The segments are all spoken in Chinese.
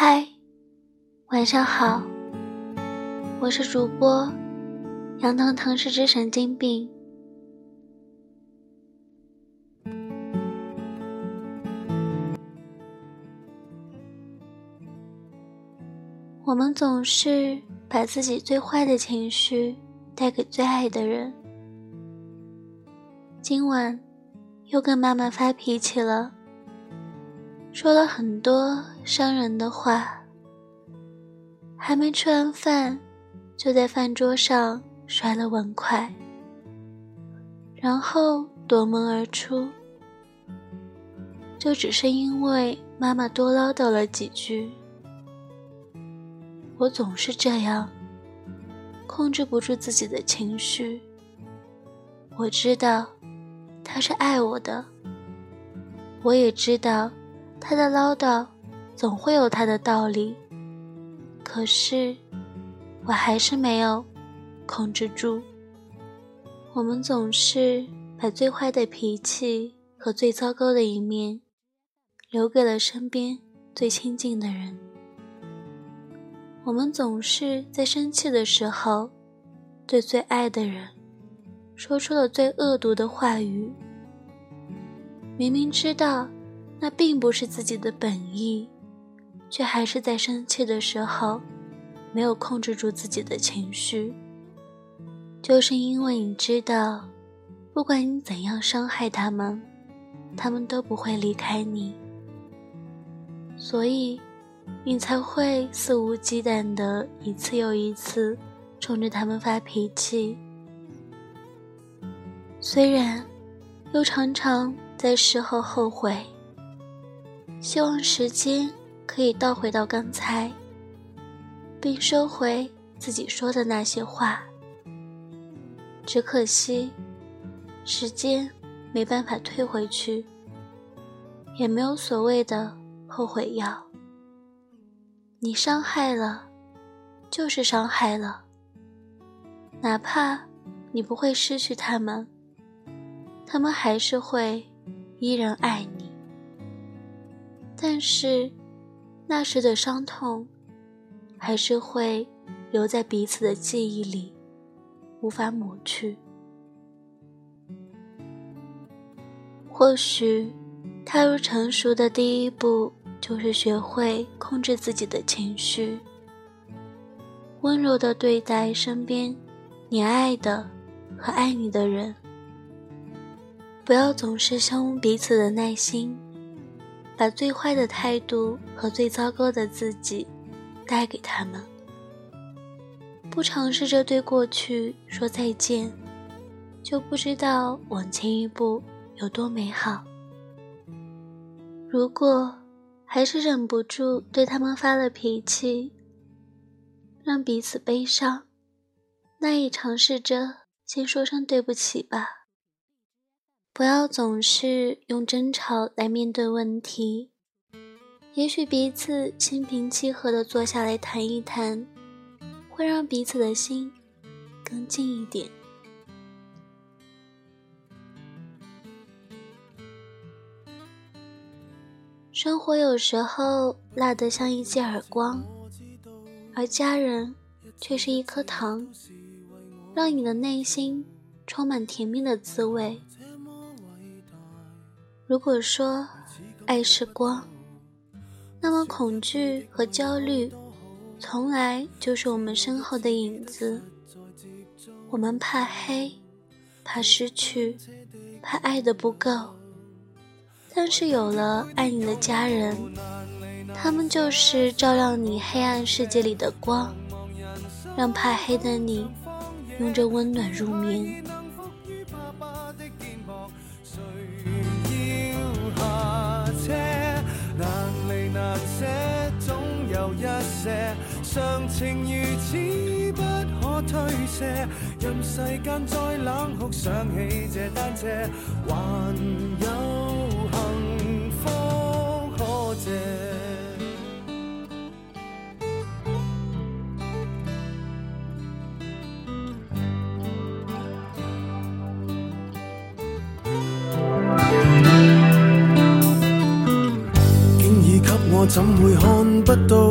嗨，晚上好，我是主播杨腾腾，是只神经病。我们总是把自己最坏的情绪带给最爱的人。今晚又跟妈妈发脾气了。说了很多伤人的话，还没吃完饭，就在饭桌上摔了碗筷，然后夺门而出，就只是因为妈妈多唠叨了几句。我总是这样，控制不住自己的情绪。我知道他是爱我的，我也知道。他的唠叨总会有他的道理，可是我还是没有控制住。我们总是把最坏的脾气和最糟糕的一面留给了身边最亲近的人。我们总是在生气的时候对最爱的人说出了最恶毒的话语，明明知道。那并不是自己的本意，却还是在生气的时候没有控制住自己的情绪。就是因为你知道，不管你怎样伤害他们，他们都不会离开你，所以你才会肆无忌惮的一次又一次冲着他们发脾气。虽然又常常在事后后悔。希望时间可以倒回到刚才，并收回自己说的那些话。只可惜，时间没办法退回去，也没有所谓的后悔药。你伤害了，就是伤害了。哪怕你不会失去他们，他们还是会依然爱你。但是，那时的伤痛，还是会留在彼此的记忆里，无法抹去。或许，踏入成熟的第一步，就是学会控制自己的情绪，温柔的对待身边你爱的和爱你的人，不要总是伤彼此的耐心。把最坏的态度和最糟糕的自己带给他们，不尝试着对过去说再见，就不知道往前一步有多美好。如果还是忍不住对他们发了脾气，让彼此悲伤，那也尝试着先说声对不起吧。不要总是用争吵来面对问题，也许彼此心平气和的坐下来谈一谈，会让彼此的心更近一点。生活有时候辣得像一记耳光，而家人却是一颗糖，让你的内心充满甜蜜的滋味。如果说爱是光，那么恐惧和焦虑，从来就是我们身后的影子。我们怕黑，怕失去，怕爱的不够。但是有了爱你的家人，他们就是照亮你黑暗世界里的光，让怕黑的你拥着温暖入眠。常情如此不可推卸，任世间再冷酷，想起这单车，还有幸福可借。竟已给我。我怎会看不到？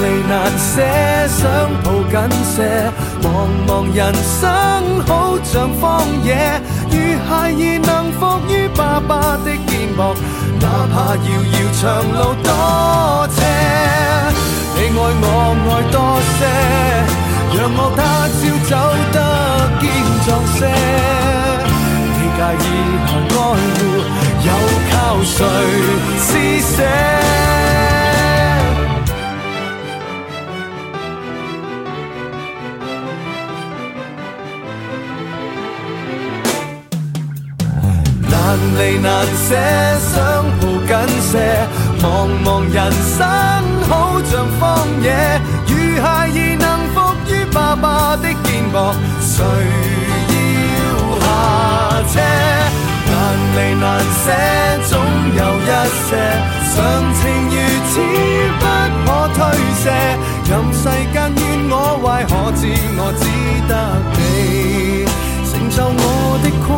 离难舍，想抱紧些。茫茫人生好像荒野，如孩儿能伏于爸爸的肩膊，哪怕遥遥长路多斜。你爱我爱多些，让我他朝走得坚壮些。你介意难离难舍，想抱紧些。茫茫人生好像荒野，如孩儿能伏于爸爸的肩膊，谁要下车？难离难舍，总有一些常情如此不可推卸。任世间怨我坏，可知我只得你成就我的狂。